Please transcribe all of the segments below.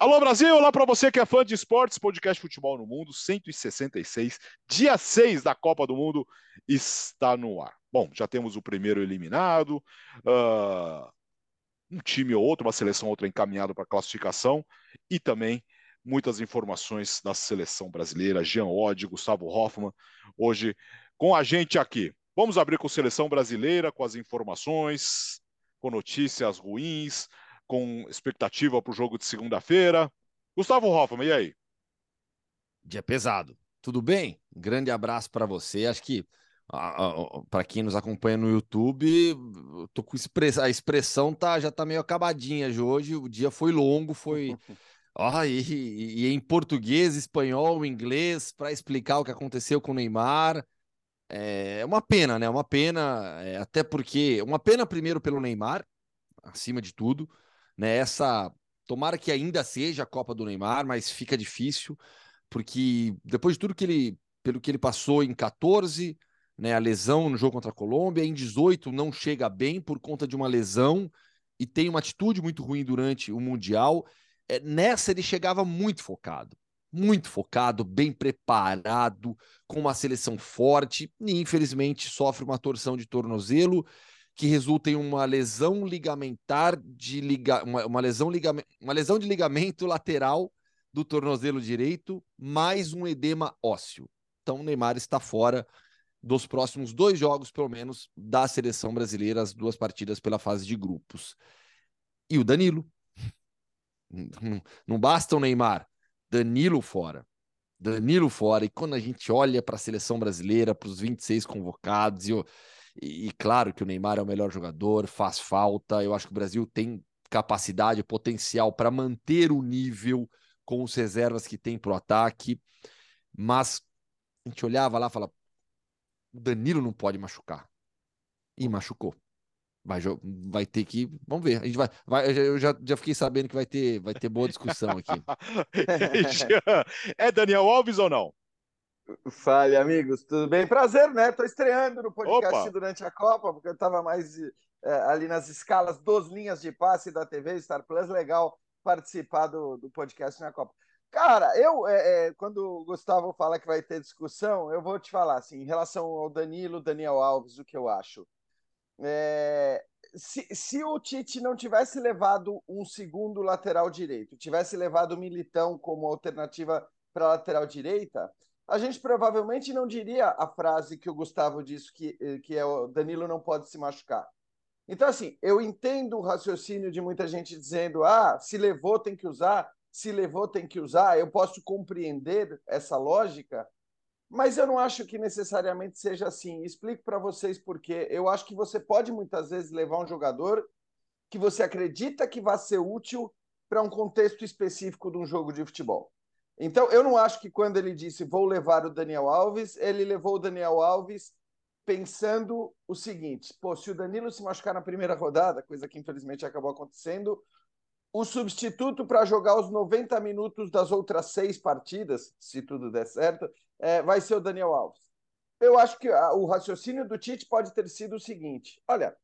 Alô Brasil, olá para você que é fã de esportes, podcast Futebol no Mundo 166, dia 6 da Copa do Mundo está no ar. Bom, já temos o primeiro eliminado, uh, um time ou outro, uma seleção ou outra encaminhado para classificação e também muitas informações da seleção brasileira. Jean Oddi, Gustavo Hoffman, hoje com a gente aqui. Vamos abrir com seleção brasileira, com as informações, com notícias ruins, com expectativa para o jogo de segunda-feira. Gustavo Hoffman, e aí? Dia pesado. Tudo bem? Um grande abraço para você. Acho que para quem nos acompanha no YouTube, tô com express... a expressão tá já tá meio acabadinha de hoje. O dia foi longo, foi oh, e, e, em português, espanhol, inglês para explicar o que aconteceu com o Neymar. É uma pena, né? Uma pena, é, até porque uma pena primeiro pelo Neymar, acima de tudo né? Essa tomara que ainda seja a Copa do Neymar, mas fica difícil, porque depois de tudo que ele, pelo que ele passou em 14, né, a lesão no jogo contra a Colômbia, em 18 não chega bem por conta de uma lesão e tem uma atitude muito ruim durante o Mundial. É, nessa ele chegava muito focado, muito focado, bem preparado, com uma seleção forte, e infelizmente sofre uma torção de tornozelo que resulta em uma lesão ligamentar de liga... uma, uma lesão ligame... uma lesão de ligamento lateral do tornozelo direito, mais um edema ósseo. Então, o Neymar está fora dos próximos dois jogos, pelo menos, da seleção brasileira, as duas partidas pela fase de grupos. E o Danilo. Não basta o Neymar, Danilo fora. Danilo fora. E quando a gente olha para a seleção brasileira, para os 26 convocados, e o e, e, claro que o Neymar é o melhor jogador, faz falta. Eu acho que o Brasil tem capacidade, potencial para manter o nível com os reservas que tem para o ataque. Mas a gente olhava lá e falava: o Danilo não pode machucar. E machucou. Vai, vai ter que. Vamos ver. A gente vai, vai, eu já, já fiquei sabendo que vai ter, vai ter boa discussão aqui. é Daniel Alves ou não? Fale, amigos, tudo bem? Prazer, né? Estou estreando no podcast Opa. durante a Copa, porque eu estava mais é, ali nas escalas dos linhas de passe da TV Star Plus. Legal participar do, do podcast na Copa. Cara, eu, é, é, quando o Gustavo fala que vai ter discussão, eu vou te falar assim, em relação ao Danilo, Daniel Alves, o que eu acho. Se, se o Tite não tivesse levado um segundo lateral direito, tivesse levado o Militão como alternativa para a lateral direita, a gente provavelmente não diria a frase que o Gustavo disse, que, eh, que é o Danilo não pode se machucar. Então, assim, eu entendo o raciocínio de muita gente dizendo: ah, se levou, tem que usar, se levou, tem que usar. Eu posso compreender essa lógica, mas eu não acho que necessariamente seja assim. Explico para vocês por quê. Eu acho que você pode muitas vezes levar um jogador que você acredita que vai ser útil para um contexto específico de um jogo de futebol. Então, eu não acho que quando ele disse vou levar o Daniel Alves, ele levou o Daniel Alves pensando o seguinte: pô, se o Danilo se machucar na primeira rodada, coisa que infelizmente acabou acontecendo, o substituto para jogar os 90 minutos das outras seis partidas, se tudo der certo, é, vai ser o Daniel Alves. Eu acho que a, o raciocínio do Tite pode ter sido o seguinte: olha,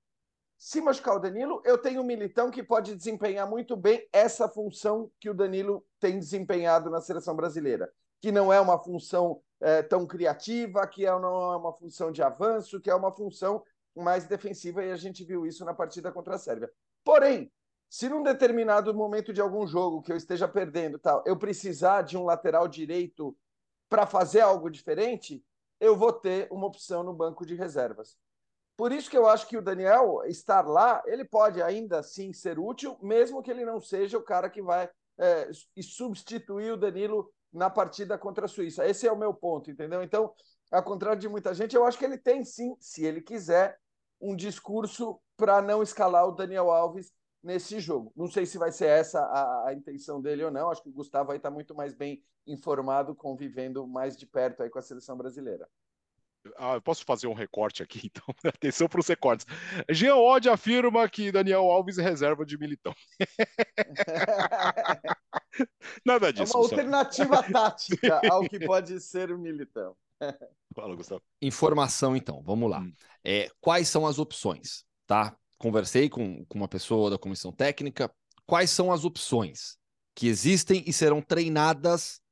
se machucar o Danilo, eu tenho um militão que pode desempenhar muito bem essa função que o Danilo tem desempenhado na seleção brasileira, que não é uma função é, tão criativa, que é, não é uma função de avanço, que é uma função mais defensiva, e a gente viu isso na partida contra a Sérvia. Porém, se num determinado momento de algum jogo que eu esteja perdendo, tal, eu precisar de um lateral direito para fazer algo diferente, eu vou ter uma opção no banco de reservas. Por isso que eu acho que o Daniel estar lá, ele pode ainda assim ser útil, mesmo que ele não seja o cara que vai é, substituir o Danilo na partida contra a Suíça. Esse é o meu ponto, entendeu? Então, ao contrário de muita gente, eu acho que ele tem sim, se ele quiser, um discurso para não escalar o Daniel Alves nesse jogo. Não sei se vai ser essa a, a intenção dele ou não. Acho que o Gustavo vai estar muito mais bem informado, convivendo mais de perto aí com a seleção brasileira. Ah, eu posso fazer um recorte aqui, então. Atenção para os recortes. Jean Odd afirma que Daniel Alves é reserva de Militão. Nada disso. É uma alternativa tática ao que pode ser o Militão. Fala, Gustavo. Informação, então, vamos lá. Hum. É, quais são as opções? Tá? Conversei com, com uma pessoa da comissão técnica. Quais são as opções? que existem e serão treinadas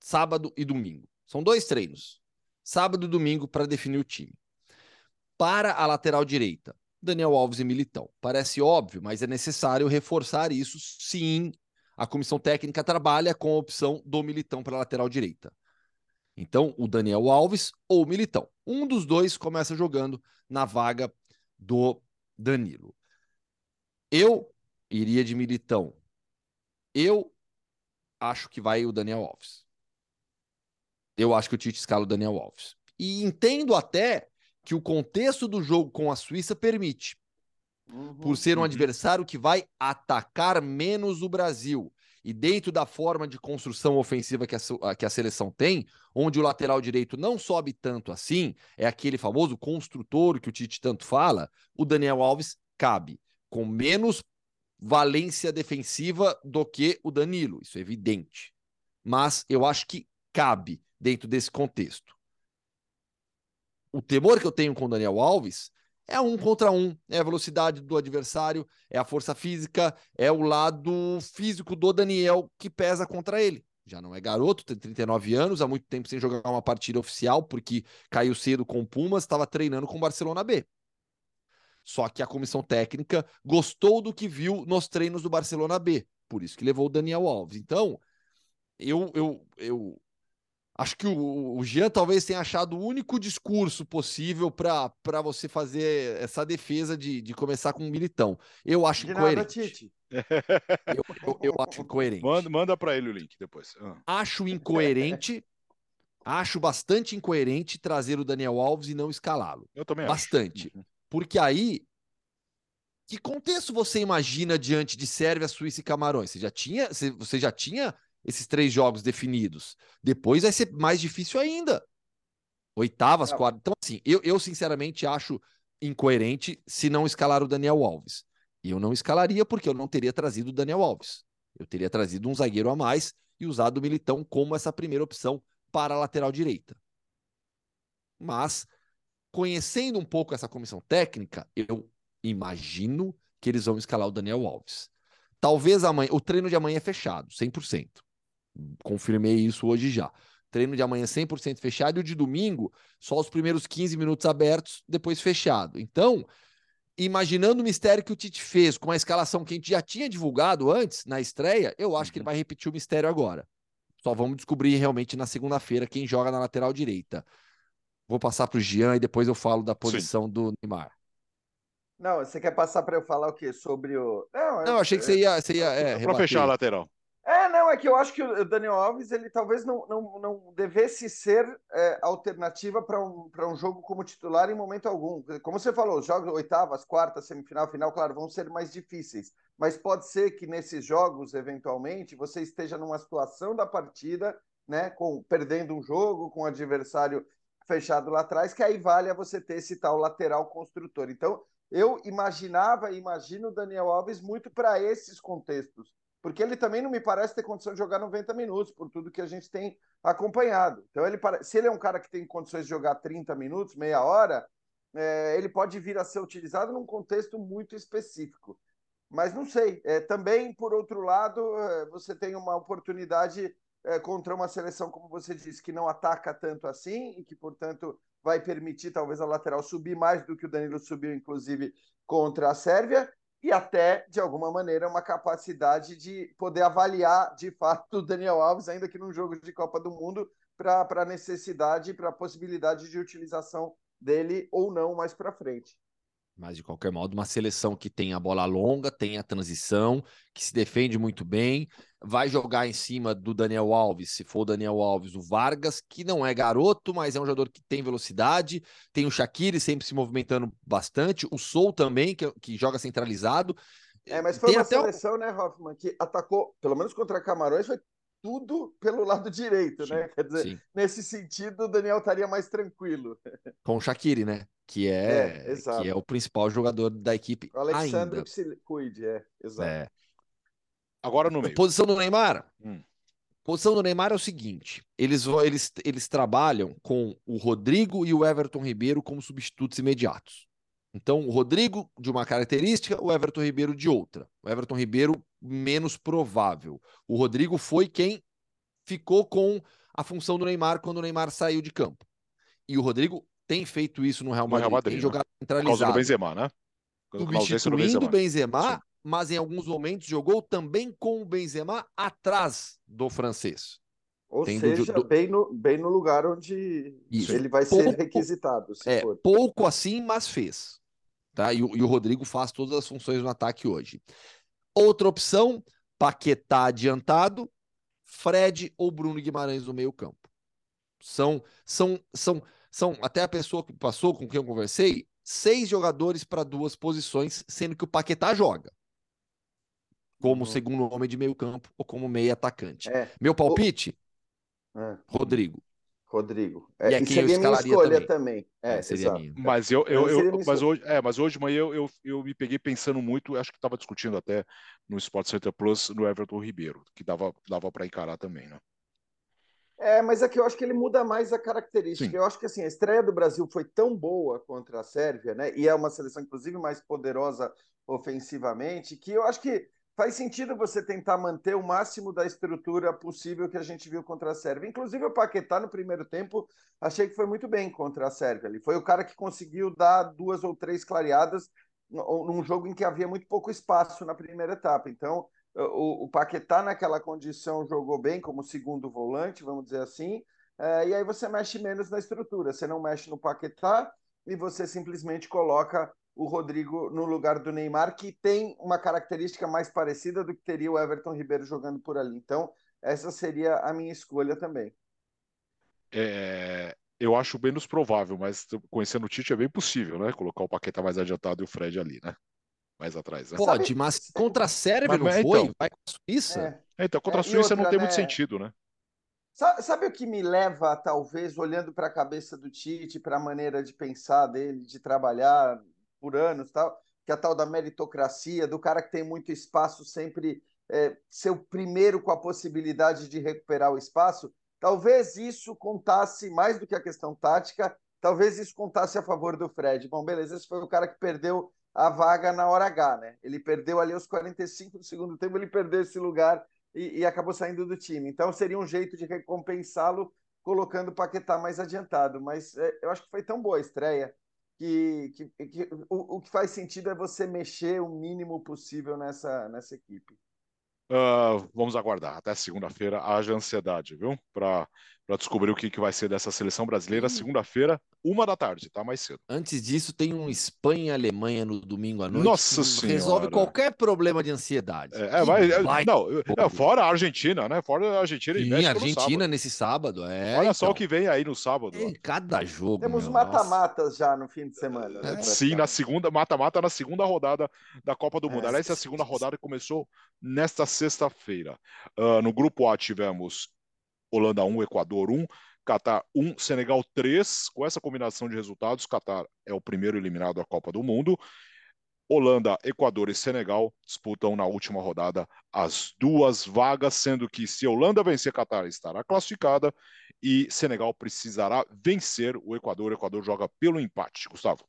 sábado e domingo. São dois treinos, sábado e domingo, para definir o time. Para a lateral direita, Daniel Alves e Militão. Parece óbvio, mas é necessário reforçar isso. Sim, a comissão técnica trabalha com a opção do Militão para a lateral direita. Então, o Daniel Alves ou Militão. Um dos dois começa jogando na vaga do Danilo. Eu iria de Militão. Eu acho que vai o Daniel Alves. Eu acho que o Tite escala o Daniel Alves. E entendo até que o contexto do jogo com a Suíça permite. Uhum, por ser um uhum. adversário que vai atacar menos o Brasil. E dentro da forma de construção ofensiva que a, que a seleção tem, onde o lateral direito não sobe tanto assim, é aquele famoso construtor que o Tite tanto fala, o Daniel Alves cabe, com menos valência defensiva do que o Danilo, isso é evidente. Mas eu acho que cabe dentro desse contexto o temor que eu tenho com o Daniel Alves é um contra um, é a velocidade do adversário, é a força física, é o lado físico do Daniel que pesa contra ele. Já não é garoto, tem 39 anos, há muito tempo sem jogar uma partida oficial, porque caiu cedo com o Pumas, estava treinando com o Barcelona B. Só que a comissão técnica gostou do que viu nos treinos do Barcelona B, por isso que levou o Daniel Alves. Então, eu, eu, eu Acho que o, o Jean talvez tenha achado o único discurso possível para você fazer essa defesa de, de começar com um militão. Eu acho de incoerente. Nada, Tite. Eu, eu, eu, acho incoerente. Manda, manda para ele o link depois. Ah. Acho incoerente. acho bastante incoerente trazer o Daniel Alves e não escalá-lo. Eu também bastante. acho. Bastante. Uhum. Porque aí que contexto você imagina diante de Sérvia, Suíça e Camarões? Você já tinha, você já tinha esses três jogos definidos. Depois vai ser mais difícil ainda. Oitavas, é. quartas. Então, assim, eu, eu sinceramente acho incoerente se não escalar o Daniel Alves. E eu não escalaria porque eu não teria trazido o Daniel Alves. Eu teria trazido um zagueiro a mais e usado o Militão como essa primeira opção para a lateral direita. Mas, conhecendo um pouco essa comissão técnica, eu imagino que eles vão escalar o Daniel Alves. Talvez amanhã, o treino de amanhã é fechado, 100%. Confirmei isso hoje já. Treino de amanhã 100% fechado e o de domingo só os primeiros 15 minutos abertos, depois fechado. Então, imaginando o mistério que o Tite fez com a escalação que a gente já tinha divulgado antes, na estreia, eu acho que ele uhum. vai repetir o mistério agora. Só vamos descobrir realmente na segunda-feira quem joga na lateral direita. Vou passar para o Jean e depois eu falo da posição Sim. do Neymar. Não, você quer passar para eu falar o quê? Sobre o. Não, eu, Não achei que você ia. Você ia é, para fechar a lateral. É, não, é que eu acho que o Daniel Alves ele talvez não, não, não devesse ser é, alternativa para um, um jogo como titular em momento algum. Como você falou, os jogos oitavas, quartas, semifinal, final, claro, vão ser mais difíceis. Mas pode ser que nesses jogos, eventualmente, você esteja numa situação da partida, né, com perdendo um jogo, com o adversário fechado lá atrás, que aí vale a você ter esse tal lateral construtor. Então, eu imaginava e imagino o Daniel Alves muito para esses contextos porque ele também não me parece ter condição de jogar 90 minutos, por tudo que a gente tem acompanhado. Então, ele se ele é um cara que tem condições de jogar 30 minutos, meia hora, é, ele pode vir a ser utilizado num contexto muito específico. Mas não sei. É, também, por outro lado, é, você tem uma oportunidade é, contra uma seleção, como você disse, que não ataca tanto assim e que, portanto, vai permitir talvez a lateral subir mais do que o Danilo subiu, inclusive, contra a Sérvia e até, de alguma maneira, uma capacidade de poder avaliar de fato o Daniel Alves, ainda que num jogo de Copa do Mundo, para a necessidade, para a possibilidade de utilização dele ou não mais para frente. Mas, de qualquer modo, uma seleção que tem a bola longa, tem a transição, que se defende muito bem, vai jogar em cima do Daniel Alves, se for o Daniel Alves, o Vargas, que não é garoto, mas é um jogador que tem velocidade, tem o Shaqiri sempre se movimentando bastante, o Sou também, que, que joga centralizado. É, mas foi tem uma seleção, né, Hoffman, que atacou, pelo menos contra Camarões, foi tudo pelo lado direito, sim, né? Quer dizer, sim. nesse sentido, o Daniel estaria mais tranquilo. Com o Shaqiri, né? Que é, é que é o principal jogador da equipe. O Alexandre ainda. que se cuide, é, exato. É. Agora no meio. Posição do Neymar. Hum. Posição do Neymar é o seguinte: eles, eles, eles trabalham com o Rodrigo e o Everton Ribeiro como substitutos imediatos. Então, o Rodrigo de uma característica, o Everton Ribeiro de outra. O Everton Ribeiro menos provável. O Rodrigo foi quem ficou com a função do Neymar quando o Neymar saiu de campo. E o Rodrigo tem feito isso no Real Madrid, no Real Madrid tem né? jogado centralizado. Por causa do Benzema, né? Substituindo o Benzema, mas em alguns momentos jogou também com o Benzema atrás do francês. Ou seja, do... bem, no, bem no lugar onde Isso. ele vai pouco, ser requisitado. é, for. pouco assim, mas fez. Tá? E, e, o Rodrigo faz todas as funções no ataque hoje. Outra opção, Paquetá adiantado, Fred ou Bruno Guimarães no meio campo. São, são, são, são, até a pessoa que passou com quem eu conversei, seis jogadores para duas posições, sendo que o Paquetá joga como uhum. segundo homem de meio campo ou como meio atacante. É. Meu palpite, é. Rodrigo. Rodrigo. É, e, é seria minha escolha também. também. É, é seria minha. Mas eu, eu, eu, mas hoje, é, mas hoje manhã eu, eu, eu me peguei pensando muito, acho que estava discutindo até no Sport Center Plus no Everton Ribeiro, que dava, dava para encarar também, né? É, mas é que eu acho que ele muda mais a característica. Sim. Eu acho que assim, a estreia do Brasil foi tão boa contra a Sérvia, né? E é uma seleção, inclusive, mais poderosa ofensivamente, que eu acho que faz sentido você tentar manter o máximo da estrutura possível que a gente viu contra a Sérvia. Inclusive, o Paquetá, no primeiro tempo, achei que foi muito bem contra a Sérvia. Ele foi o cara que conseguiu dar duas ou três clareadas num jogo em que havia muito pouco espaço na primeira etapa. Então, o, o Paquetá, naquela condição, jogou bem como segundo volante, vamos dizer assim. É, e aí você mexe menos na estrutura. Você não mexe no Paquetá e você simplesmente coloca o Rodrigo no lugar do Neymar, que tem uma característica mais parecida do que teria o Everton Ribeiro jogando por ali. Então, essa seria a minha escolha também. É, eu acho menos provável, mas conhecendo o Tite é bem possível, né? Colocar o Paqueta mais adiantado e o Fred ali, né? Mais atrás. Né? Pode, mas contra a Sérvia não foi? Então, Vai com a Suíça? É. Então, contra a é, Suíça outra, não tem né? muito sentido, né? Sabe, sabe, o que me leva, talvez, olhando para a cabeça do Tite, para a maneira de pensar dele, de trabalhar, por anos, tal, que é a tal da meritocracia, do cara que tem muito espaço sempre é, ser o primeiro com a possibilidade de recuperar o espaço, talvez isso contasse mais do que a questão tática, talvez isso contasse a favor do Fred. Bom, beleza, esse foi o cara que perdeu a vaga na hora H, né? Ele perdeu ali aos 45 do segundo tempo, ele perdeu esse lugar e, e acabou saindo do time. Então seria um jeito de recompensá-lo colocando o Paquetá mais adiantado. Mas é, eu acho que foi tão boa a estreia que, que, que o, o, que faz sentido é você mexer o mínimo possível nessa, nessa equipe. Uh, vamos aguardar até segunda-feira. Haja ansiedade, viu? Para descobrir o que, que vai ser dessa seleção brasileira. Segunda-feira, uma da tarde, tá? Mais cedo. Antes disso, tem um Espanha e Alemanha no domingo à noite. Nossa Senhora. Resolve qualquer problema de ansiedade. É, é mas, é, não, é, fora a Argentina, né? Fora a Argentina e Sim, Argentina nesse sábado. É, Olha então. só o que vem aí no sábado. Em cada jogo. Temos mata-matas já no fim de semana. Né, Sim, na segunda, mata-mata na segunda rodada da Copa do Mundo. É, Aliás, a segunda rodada começou nesta sexta-feira. Uh, no grupo A tivemos Holanda 1, Equador 1. Catar 1, Senegal 3. Com essa combinação de resultados, Catar é o primeiro eliminado da Copa do Mundo. Holanda, Equador e Senegal disputam na última rodada as duas vagas, sendo que se Holanda vencer Catar, estará classificada e Senegal precisará vencer o Equador. O Equador joga pelo empate. Gustavo.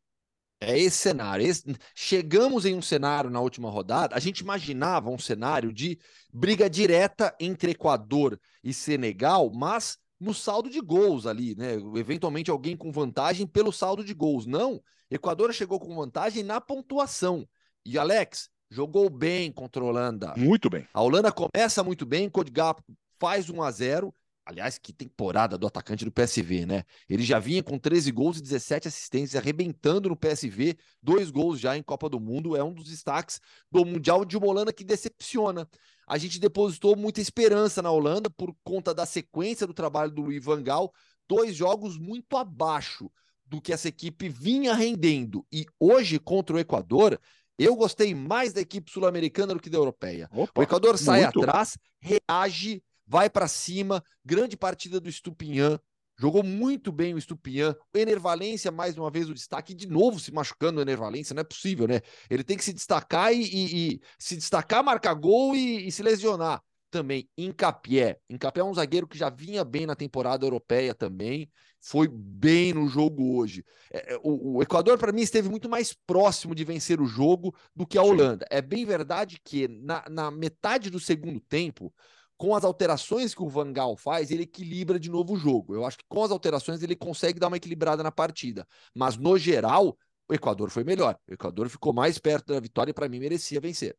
É esse cenário. Esse... Chegamos em um cenário na última rodada. A gente imaginava um cenário de briga direta entre Equador e Senegal, mas no saldo de gols ali, né? Eventualmente alguém com vantagem pelo saldo de gols. Não, Equador chegou com vantagem na pontuação. E Alex jogou bem contra a Holanda. Muito bem. A Holanda começa muito bem, Codgap faz 1 a 0 Aliás, que temporada do atacante do PSV, né? Ele já vinha com 13 gols e 17 assistências, arrebentando no PSV, dois gols já em Copa do Mundo. É um dos destaques do Mundial de uma Holanda que decepciona. A gente depositou muita esperança na Holanda por conta da sequência do trabalho do Luiz Van Gaal, dois jogos muito abaixo do que essa equipe vinha rendendo. E hoje, contra o Equador, eu gostei mais da equipe sul-americana do que da europeia. Opa, o Equador sai muito. atrás, reage vai para cima, grande partida do Estupinhã, jogou muito bem o Estupinhã, o Enervalência mais uma vez o destaque, de novo se machucando o Enervalência, não é possível, né? Ele tem que se destacar e, e, e se destacar, marcar gol e, e, se lesionar. também Incapié. Incapié é um zagueiro que já vinha bem na temporada europeia também, foi bem no jogo hoje. É, é o, o, Equador, para mim, esteve muito mais próximo de vencer o jogo do que a Holanda. É bem verdade que na, na metade do segundo tempo, com as alterações que o Van Gaal faz, ele equilibra de novo o jogo. Eu acho que com as alterações ele consegue dar uma equilibrada na partida. Mas no geral, o Equador foi melhor. O Equador ficou mais perto da vitória e para mim merecia vencer.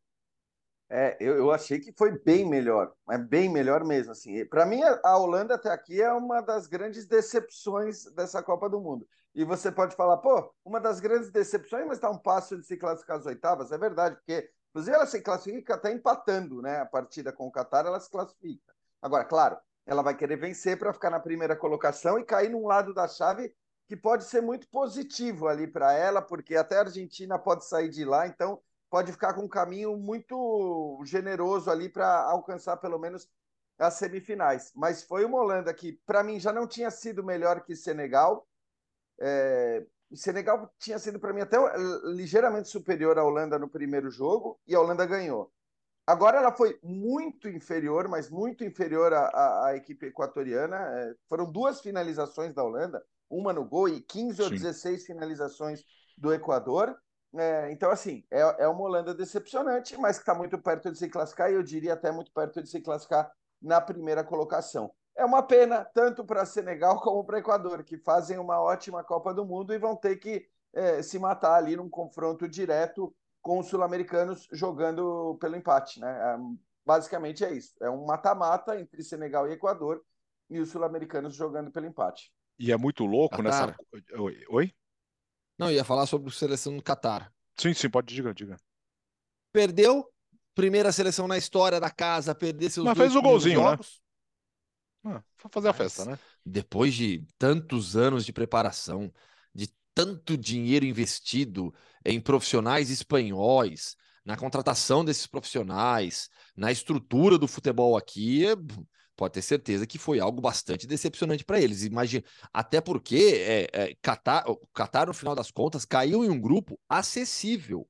É, eu, eu achei que foi bem melhor, é bem melhor mesmo. Assim, para mim a Holanda até aqui é uma das grandes decepções dessa Copa do Mundo. E você pode falar, pô, uma das grandes decepções, mas está um passo de se classificar às oitavas. É verdade, porque inclusive ela se classifica até empatando, né? A partida com o Qatar, ela se classifica. Agora, claro, ela vai querer vencer para ficar na primeira colocação e cair num lado da chave que pode ser muito positivo ali para ela, porque até a Argentina pode sair de lá, então pode ficar com um caminho muito generoso ali para alcançar pelo menos as semifinais. Mas foi uma Holanda que, para mim, já não tinha sido melhor que Senegal. É... Senegal tinha sido, para mim, até ligeiramente superior à Holanda no primeiro jogo e a Holanda ganhou. Agora ela foi muito inferior, mas muito inferior à, à, à equipe equatoriana. É... foram duas finalizações da Holanda, uma no gol e 15 Sim. ou 16 finalizações do Equador. É, então, assim, é, é uma Holanda decepcionante, mas que está muito perto de se classificar, e eu diria até muito perto de se classificar na primeira colocação. É uma pena, tanto para Senegal como para Equador, que fazem uma ótima Copa do Mundo e vão ter que é, se matar ali num confronto direto com os sul-americanos jogando pelo empate. Né? É, basicamente é isso. É um mata-mata entre Senegal e Equador e os sul-americanos jogando pelo empate. E é muito louco nessa. Oi? Não, ia falar sobre a seleção do Catar. Sim, sim, pode diga, diga. Perdeu, primeira seleção na história da casa, perder seus Mas fez o golzinho, né? jogos. né? Ah, foi fazer a festa, né? Depois de tantos anos de preparação, de tanto dinheiro investido em profissionais espanhóis, na contratação desses profissionais, na estrutura do futebol aqui, pode ter certeza que foi algo bastante decepcionante para eles. Imagina, até porque é, é, Qatar, o Qatar, no final das contas, caiu em um grupo acessível.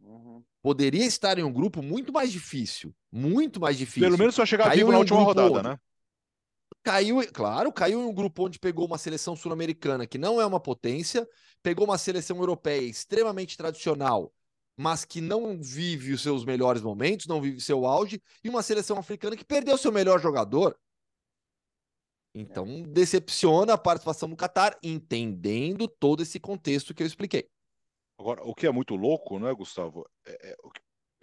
Uhum. Poderia estar em um grupo muito mais difícil, muito mais difícil. Pelo menos só chegar vivo na um última rodada, onde... né? Caiu, claro, caiu em um grupo onde pegou uma seleção sul-americana que não é uma potência, pegou uma seleção europeia extremamente tradicional, mas que não vive os seus melhores momentos, não vive seu auge, e uma seleção africana que perdeu seu melhor jogador. Então, decepciona a participação do Qatar, entendendo todo esse contexto que eu expliquei. Agora, o que é muito louco, né, Gustavo? É, é,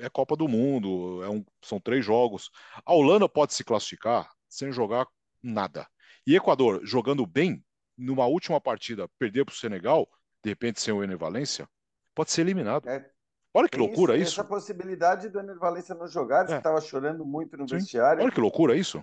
é Copa do Mundo, é um, são três jogos. A Holanda pode se classificar sem jogar nada. E Equador, jogando bem, numa última partida, perder para o Senegal, de repente sem o Ener Valência, pode ser eliminado. É, Olha que loucura isso, isso. Essa possibilidade do Ener Valência não jogar, é. estava chorando muito no Sim. vestiário. Olha que loucura isso.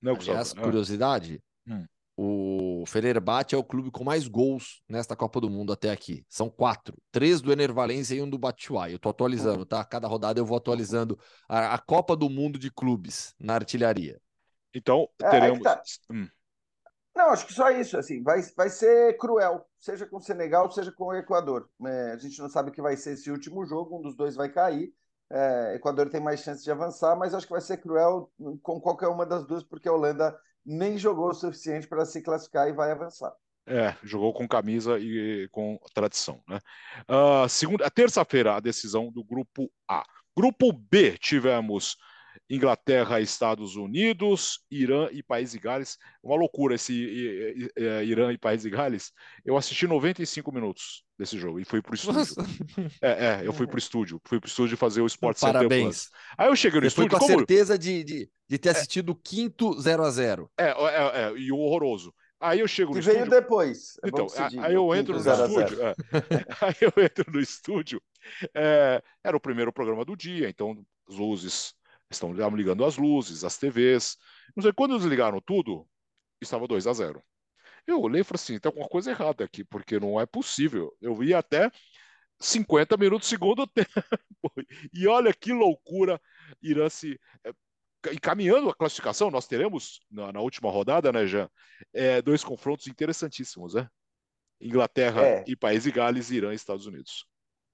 Não, Aliás, é. curiosidade, hum. o Fenerbahçe é o clube com mais gols nesta Copa do Mundo até aqui. São quatro. Três do Ener Valencia e um do Batshuayi. Eu tô atualizando, tá? Cada rodada eu vou atualizando a, a Copa do Mundo de clubes na artilharia. Então, é, teremos... Tá. hum. Não, acho que só isso, assim, vai, vai ser cruel, seja com o Senegal, seja com o Equador. É, a gente não sabe o que vai ser esse último jogo, um dos dois vai cair. É, Equador tem mais chance de avançar, mas acho que vai ser cruel com qualquer uma das duas, porque a Holanda nem jogou o suficiente para se classificar e vai avançar. É, jogou com camisa e com tradição, né? Uh, segunda, terça-feira, a decisão do grupo A. Grupo B, tivemos Inglaterra, Estados Unidos, Irã e País de Gales. Uma loucura esse Irã e País de Gales. Eu assisti 95 minutos desse jogo e fui pro estúdio. É, é, eu fui pro estúdio. Fui pro estúdio fazer o Sport Parabéns. Aí eu cheguei no Você estúdio. Foi com a como... certeza de, de, de, ter é. assistido o é, quinto 0 a 0 é, é, é, e o horroroso. Aí eu chego que no veio estúdio. depois. É então, aí eu entro no estúdio. É. aí eu entro no estúdio. É, era o primeiro programa do dia, então as luzes Estão ligando as luzes, as TVs. Não sei, quando eles ligaram tudo, estava 2 a 0. Eu olhei e falei assim, tem alguma coisa errada aqui, porque não é possível. Eu ia até 50 minutos segundo tempo. E olha que loucura, Irã se é, encaminhando a classificação, nós teremos na, na última rodada, né, Jean, é, dois confrontos interessantíssimos, né? Inglaterra é. e País de Gales, Irã e Estados Unidos.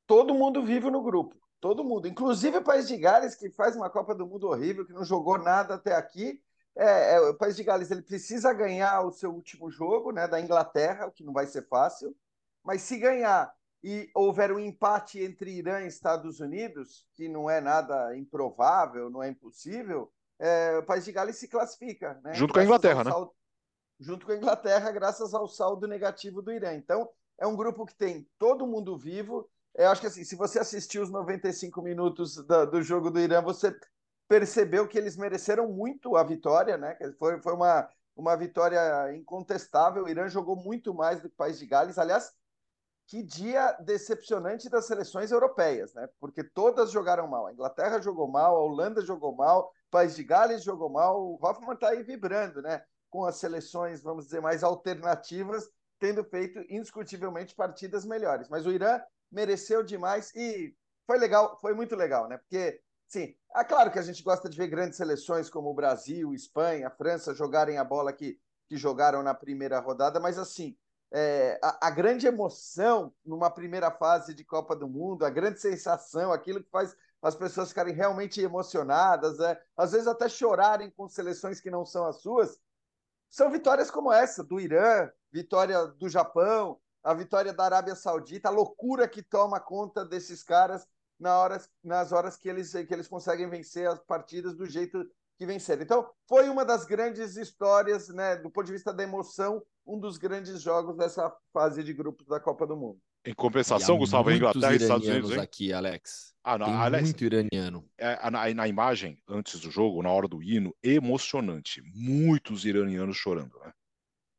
todo mundo vive no grupo. Todo mundo, inclusive o País de Gales, que faz uma Copa do Mundo horrível, que não jogou nada até aqui. É, é, o País de Gales ele precisa ganhar o seu último jogo, né, da Inglaterra, o que não vai ser fácil. Mas se ganhar e houver um empate entre Irã e Estados Unidos, que não é nada improvável, não é impossível, é, o País de Gales se classifica. Né? Junto com a Inglaterra, né? saldo, né? Junto com a Inglaterra, graças ao saldo negativo do Irã. Então, é um grupo que tem todo mundo vivo, eu acho que assim, se você assistiu os 95 minutos do, do jogo do Irã, você percebeu que eles mereceram muito a vitória, né? Foi, foi uma, uma vitória incontestável. O Irã jogou muito mais do que o País de Gales. Aliás, que dia decepcionante das seleções europeias, né? Porque todas jogaram mal. A Inglaterra jogou mal, a Holanda jogou mal, o País de Gales jogou mal. O Hoffmann está aí vibrando, né? Com as seleções, vamos dizer, mais alternativas, tendo feito indiscutivelmente partidas melhores. Mas o Irã mereceu demais e foi legal, foi muito legal, né? Porque, sim, é claro que a gente gosta de ver grandes seleções como o Brasil, Espanha, França jogarem a bola que, que jogaram na primeira rodada, mas assim, é, a, a, grande emoção numa primeira fase de Copa do Mundo, a grande sensação, aquilo que faz as pessoas ficarem realmente emocionadas, é, às vezes até chorarem com seleções que não são as suas, são vitórias como essa, do Irã, vitória do Japão, a vitória da Arábia Saudita, a loucura que toma conta desses caras na horas, nas horas que eles, que eles conseguem vencer as partidas do jeito que venceram. Então, foi uma das grandes histórias, né, do ponto de vista da emoção, um dos grandes jogos dessa fase de grupos da Copa do Mundo. Em compensação, Gustavo, a Inglaterra e Estados Unidos. Hein? aqui, Alex. Ah, não, Tem Alex, muito iraniano. É, na, na, imagem, antes do jogo, na hora do hino, emocionante. Muitos iranianos chorando, né?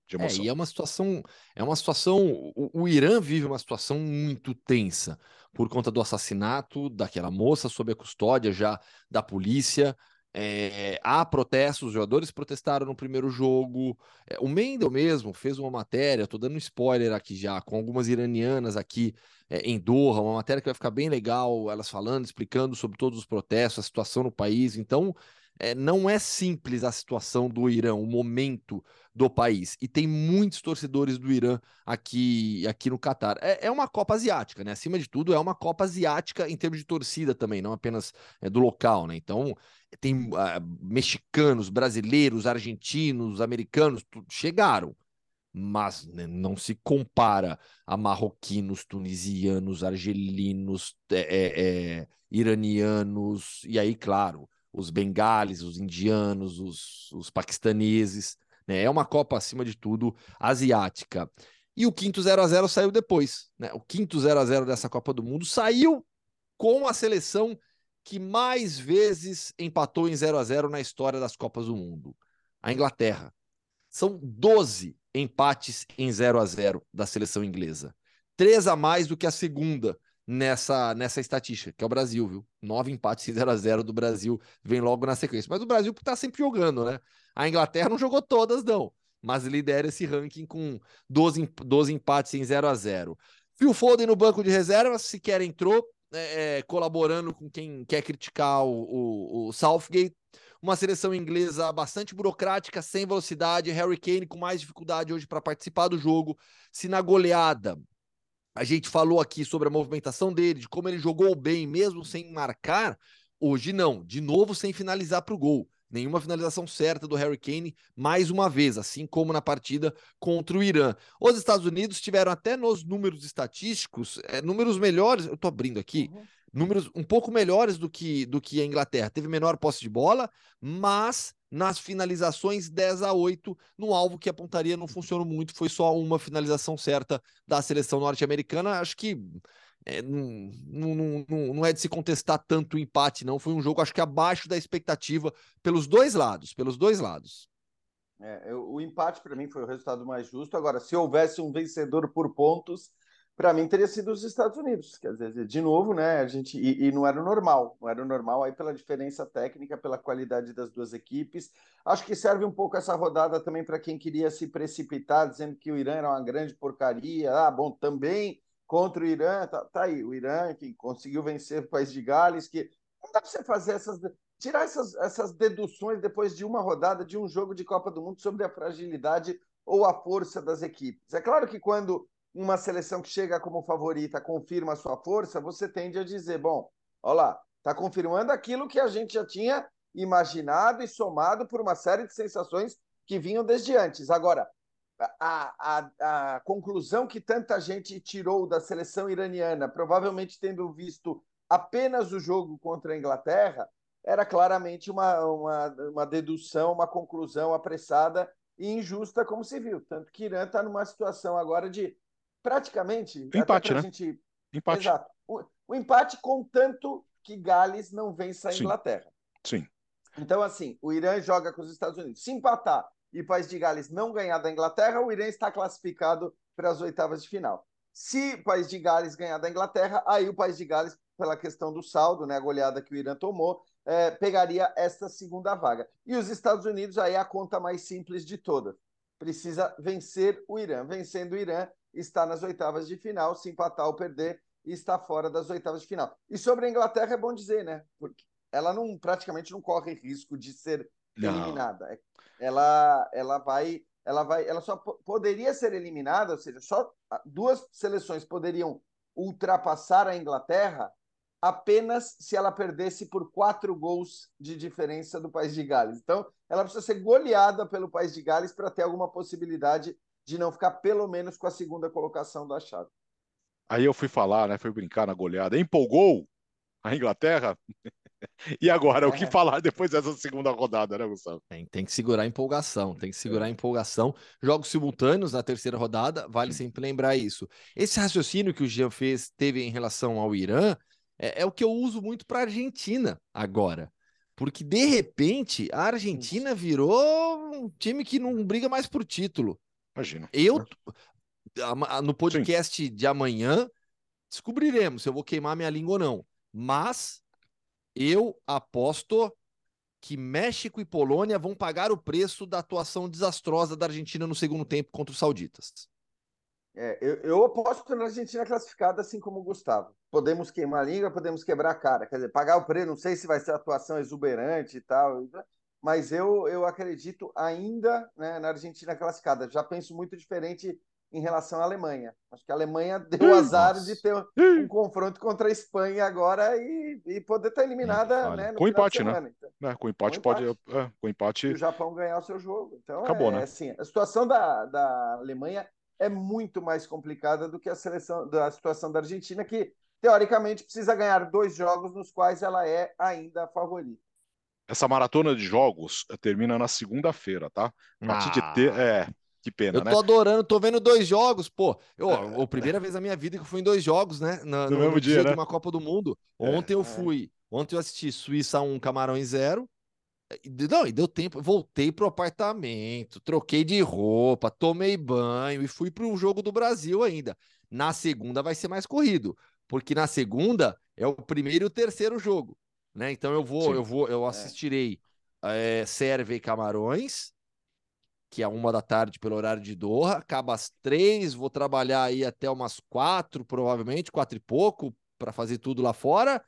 De emoção. É, e é uma situação, é uma situação, o, o, Irã vive uma situação muito tensa por conta do assassinato daquela moça sob a custódia já da polícia. É, há protestos, os jogadores protestaram no primeiro jogo. É, o Mendel mesmo fez uma matéria, estou dando um spoiler aqui já, com algumas iranianas aqui é, em Doha, uma matéria que vai ficar bem legal, elas falando, explicando sobre todos os protestos, a situação no país. Então, é, não é simples a situação do Irã, o momento do país. E tem muitos torcedores do Irã aqui, aqui no Catar. É, é, uma Copa Asiática, né? Acima de tudo, é uma Copa Asiática em termos de torcida também, não apenas é, do local, né? Então, tem uh, mexicanos, brasileiros, argentinos, americanos, chegaram. Mas né, não se compara a marroquinos, tunisianos, argelinos, é, é, é iranianos, e aí, claro, os bengales, os indianos, os, os paquistaneses. Né? É uma Copa, acima de tudo, asiática. E o quinto 0 a 0 saiu depois. Né? O quinto 0 a 0 dessa Copa do Mundo saiu com a seleção que mais vezes empatou em 0 a 0 na história das Copas do Mundo. A Inglaterra. São 12 empates em 0 a 0 da seleção inglesa. Três a mais do que a segunda nessa, nessa estatística, que é o Brasil, viu? Nove empates 0 a 0 do Brasil vem logo na sequência. Mas o Brasil está sempre jogando, né? A Inglaterra não jogou todas, não. Mas lidera esse ranking com 12, 12 empates em 0 a 0 Phil Foden no banco de reservas, sequer entrou, é, é, colaborando com quem quer criticar o, o, o Southgate. Uma seleção inglesa bastante burocrática, sem velocidade. Harry Kane com mais dificuldade hoje para participar do jogo. Se na goleada a gente falou aqui sobre a movimentação dele, de como ele jogou bem, mesmo sem marcar. Hoje não, de novo sem finalizar para o gol. Nenhuma finalização certa do Harry Kane, mais uma vez, assim como na partida contra o Irã. Os Estados Unidos tiveram até nos números estatísticos, é, números melhores. Eu estou abrindo aqui. Uhum números um pouco melhores do que, do que a Inglaterra. Teve menor posse de bola, mas nas finalizações 10 a 8 no alvo que a pontaria não funcionou muito, foi só uma finalização certa da seleção norte-americana. Acho que é, não, não, não, não, é de se contestar tanto o empate, não. Foi um jogo, acho que abaixo da expectativa pelos dois lados, pelos dois lados. É, o empate para mim foi o resultado mais justo. Agora, se houvesse um vencedor por pontos, para mim teria sido os Estados Unidos. Quer dizer, de novo, né? A gente e, e, não era normal, não era normal aí pela diferença técnica, pela qualidade das duas equipes. Acho que serve um pouco essa rodada também para quem queria se precipitar, dizendo que o Irã era uma grande porcaria. Ah, bom, também contra o Irã, tá, tá aí, o Irã que conseguiu vencer o país de Gales, que não dá para você fazer essas tirar essas, essas deduções depois de uma rodada de um jogo de Copa do Mundo sobre a fragilidade ou a força das equipes. É claro que quando uma seleção que chega como favorita confirma a sua força, você tende a dizer, bom, olha lá, está confirmando aquilo que a gente já tinha imaginado e somado por uma série de sensações que vinham desde antes. Agora, a, a, a conclusão que tanta gente tirou da seleção iraniana, provavelmente tendo visto apenas o jogo contra a Inglaterra, era claramente uma, uma, uma dedução, uma conclusão apressada e injusta, como se viu. Tanto que Irã está numa situação agora de praticamente. Empate, né? Gente... Empate. Exato. O, o, empate, contanto que Gales não vença a Sim. Inglaterra. Sim. Então, assim, o Irã joga com os Estados Unidos. Se empatar e o País de Gales não ganhar da Inglaterra, o Irã está classificado para as oitavas de final. Se o País de Gales ganhar da Inglaterra, aí o País de Gales, pela questão do saldo, né, a goleada que o Irã tomou, é, pegaria esta segunda vaga. E os Estados Unidos, aí é a conta mais simples de todas. Precisa vencer o Irã. Vencendo o Irã, está nas oitavas de final. Se empatar ou perder, está fora das oitavas de final. E sobre a Inglaterra é bom dizer, né? Porque ela não praticamente não corre risco de ser eliminada. É, ela, ela vai, ela vai, ela só poderia ser eliminada, ou seja, só duas seleções poderiam ultrapassar a Inglaterra apenas se ela perdesse por quatro gols de diferença do País de Gales. Então, ela precisa ser goleada pelo País de Gales para ter alguma possibilidade de não ficar pelo menos com a segunda colocação da chave. Aí eu fui falar, né? Fui brincar na goleada. Empolgou a Inglaterra? e agora, é. o que falar depois dessa segunda rodada, né, Gustavo? Tem, tem que segurar a empolgação, tem que segurar a empolgação. Jogos simultâneos na terceira rodada, vale sempre lembrar isso. Esse raciocínio que o Jean fez, teve em relação ao Irã, é, é o que eu uso muito para a Argentina agora. Porque, de repente, a Argentina virou um time que não briga mais por título. Imagina. Eu, no podcast Sim. de amanhã, descobriremos se eu vou queimar minha língua ou não. Mas eu aposto que México e Polônia vão pagar o preço da atuação desastrosa da Argentina no segundo tempo contra os sauditas. É, eu, eu aposto na Argentina classificada, assim como o Gustavo. Podemos queimar a língua, podemos quebrar a cara. Quer dizer, pagar o preço, não sei se vai ser atuação exuberante e tal, mas eu, eu acredito ainda né, na Argentina classificada. Já penso muito diferente em relação à Alemanha. Acho que a Alemanha deu azar de ter um confronto contra a Espanha agora e, e poder estar eliminada né, com empate, né? Então, é, com empate, com pode. É, com empate. O Japão ganhar o seu jogo. Então, Acabou, é, né? assim, a situação da, da Alemanha é muito mais complicada do que a seleção da situação da Argentina, que teoricamente precisa ganhar dois jogos nos quais ela é ainda a favorita. Essa maratona de jogos termina na segunda-feira, tá? A partir ah. de ter. É, que pena, eu né? tô adorando, tô vendo dois jogos, pô. Eu, é, a primeira vez na minha vida que eu fui em dois jogos, né? No, no, no mesmo dia, dia né? de uma Copa do Mundo. Ontem é, eu fui. Ontem eu assisti Suíça 1, Camarões 0. Não, e deu tempo, voltei pro apartamento, troquei de roupa, tomei banho e fui pro jogo do Brasil ainda. Na segunda vai ser mais corrido, porque na segunda é o primeiro e o terceiro jogo, né? Então eu vou, Sim. eu vou, eu é. assistirei é. É, Sérvia e Camarões, que é uma da tarde pelo horário de Doha, acaba às três, vou trabalhar aí até umas quatro, provavelmente, quatro e pouco, para fazer tudo lá fora.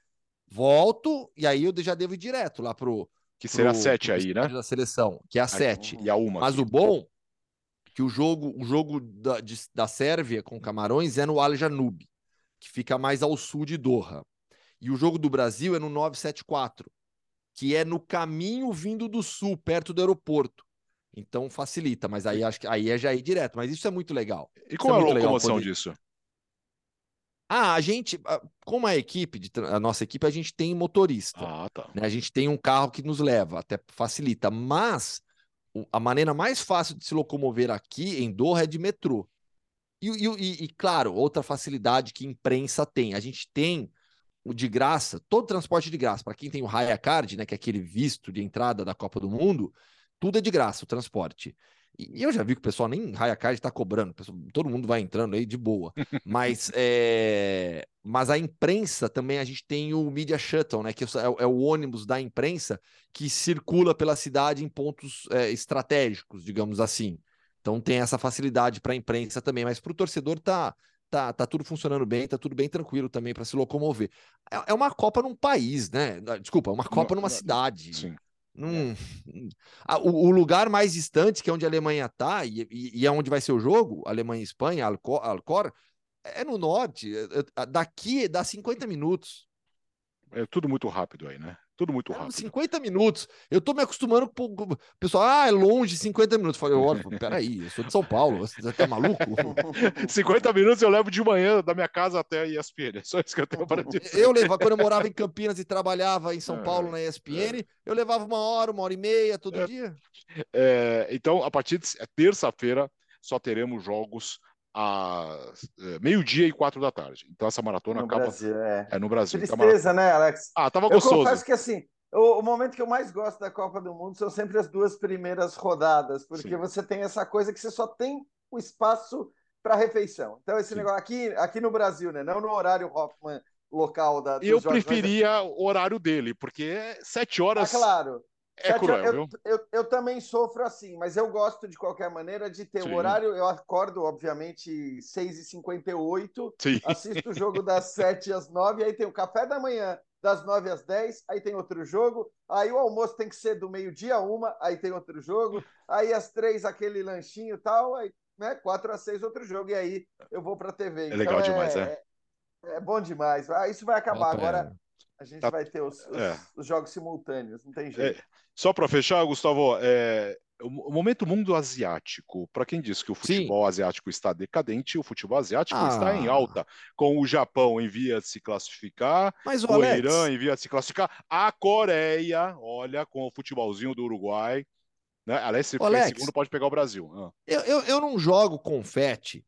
Volto e aí eu já devo ir direto lá pro que será pro, sete aí, né? Da seleção, que é a sete. E a uma. Mas aqui. o bom que o jogo, o jogo da, de, da Sérvia com Camarões é no Al Janub, que fica mais ao sul de Doha. E o jogo do Brasil é no 974, que é no caminho vindo do sul, perto do aeroporto. Então facilita, mas aí acho que aí é já ir direto. Mas isso é muito legal. E qual é, é a locomoção poder... disso? Ah, a gente, como a equipe, de, a nossa equipe, a gente tem motorista. Ah, tá. Né? A gente tem um carro que nos leva, até facilita. Mas a maneira mais fácil de se locomover aqui em Doha é de metrô. E, e, e, claro, outra facilidade que imprensa tem. A gente tem de graça, todo transporte de graça. Para quem tem o Raya Card, né, que é aquele visto de entrada da Copa do Mundo, tudo é de graça, o transporte. E eu já vi que o pessoal nem raia card está cobrando, todo mundo vai entrando aí de boa. Mas, é... Mas a imprensa também, a gente tem o Media Shuttle, né? Que é, é o ônibus da imprensa que circula pela cidade em pontos é, estratégicos, digamos assim. Então tem essa facilidade para a imprensa também, mas para o torcedor tá, tá, tá tudo funcionando bem, tá tudo bem tranquilo também para se locomover. É, é uma Copa num país, né? Desculpa, uma Copa numa cidade. Sim. Num... Ah, o, o, lugar mais distante, que é onde a Alemanha está, e, e, e, é onde vai ser o jogo, Alemanha e Espanha, Alcor, Alcor é no norte. É, é, daqui dá 50 minutos. É tudo muito rápido aí, né? Tudo muito rápido. 50 minutos. Eu tô me acostumando com o pessoal, ah, é longe 50 minutos. Falei, olha, peraí, eu sou de São Paulo, você tá maluco? 50 minutos eu levo de manhã da minha casa até a ESPN. É só isso que eu tenho para dizer. Eu levava, quando eu morava em Campinas e trabalhava em São Paulo na ESPN, eu levava uma hora, uma hora e meia todo é, dia. É, então, a partir de é terça-feira, só teremos jogos a é, meio-dia e quatro da tarde. Então essa maratona no acaba. Brasil, é. é no Brasil. Então, Tristeza, né, Alex? Ah, tava gostoso. Eu confesso que assim, o, o, momento que eu mais gosto da Copa do Mundo são sempre as duas primeiras rodadas, porque Sim. você tem essa coisa que você só tem o espaço para refeição. Então, esse Sim. negócio aqui, aqui no Brasil, né? Não no horário Hoffman local da. Eu preferia o horário dele, porque é sete horas. Ah, claro. É cruel, eu, eu, eu, eu, também sofro assim, mas eu gosto de qualquer maneira de ter o horário. Eu acordo, obviamente, 6h58, assisto o jogo das 7 às 9, aí tem o café da manhã das 9 às 10, aí tem outro jogo. Aí o almoço tem que ser do meio-dia a uma, aí tem outro jogo. Aí às três, aquele lanchinho e tal, aí, né? 4 às 6, outro jogo. E aí eu vou para a TV. É então, legal é, demais, é. é. É bom demais. Ah, isso vai acabar. Agora a gente tá... vai ter os, os, é. os, jogos simultâneos, não tem jeito. É, só para fechar, Gustavo, é, o momento mundo asiático, para quem diz que o futebol Sim. asiático está decadente, o futebol asiático ah. está em alta, com o Japão em via de se classificar, Mas, o, Alex... Irã em via de se classificar, a Coreia, olha, com o futebolzinho do Uruguai, né? Aliás, se em segundo, pode pegar o Brasil. Ah. Eu, eu, eu não jogo confete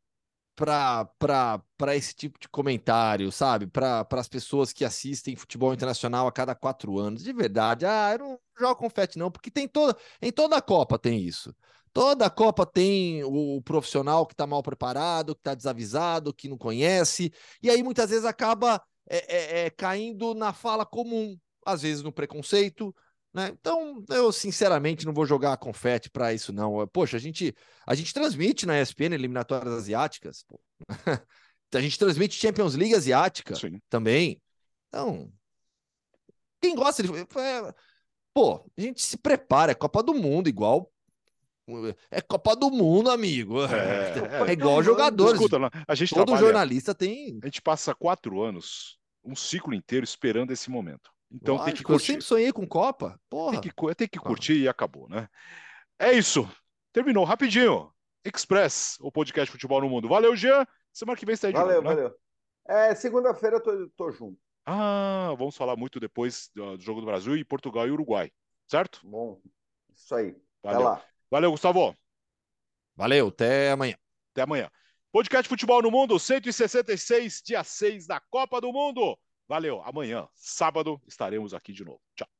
para esse tipo de comentário, sabe? Para as pessoas que assistem futebol internacional a cada quatro anos. De verdade, ah, eu não jogo confete, não, porque tem toda. Em toda a Copa tem isso. Toda a Copa tem o profissional que está mal preparado, que está desavisado, que não conhece, e aí muitas vezes acaba é, é, é, caindo na fala comum, às vezes no preconceito, né? Então, eu sinceramente não vou jogar confete para isso, não. Poxa, a gente, a gente transmite na ESPN eliminatórias asiáticas. a gente transmite Champions League asiática Sim. também. Então, quem gosta de. É, pô, a gente se prepara, é Copa do Mundo, igual. É Copa do Mundo, amigo. É, é, é igual jogadores. Escuta, a gente Todo trabalha, jornalista tem. A gente passa quatro anos, um ciclo inteiro, esperando esse momento. Então Lógico, tem que curtir. Eu sempre sonhei com Copa. Porra. Tem que, tem que curtir ah. e acabou, né? É isso. Terminou rapidinho. Express, o podcast Futebol no Mundo. Valeu, Jean. Semana que vem você tá aí de Valeu, novo, né? valeu. É, segunda-feira eu tô, tô, junto. Ah, vamos falar muito depois do, Jogo do Brasil e Portugal e Uruguai, certo? Bom, isso aí. Valeu. lá. Valeu, Gustavo. Valeu, até amanhã. Até amanhã. Podcast Futebol no Mundo, 166, dia 6 da Copa do Mundo. Valeu. Amanhã, sábado, estaremos aqui de novo. Tchau.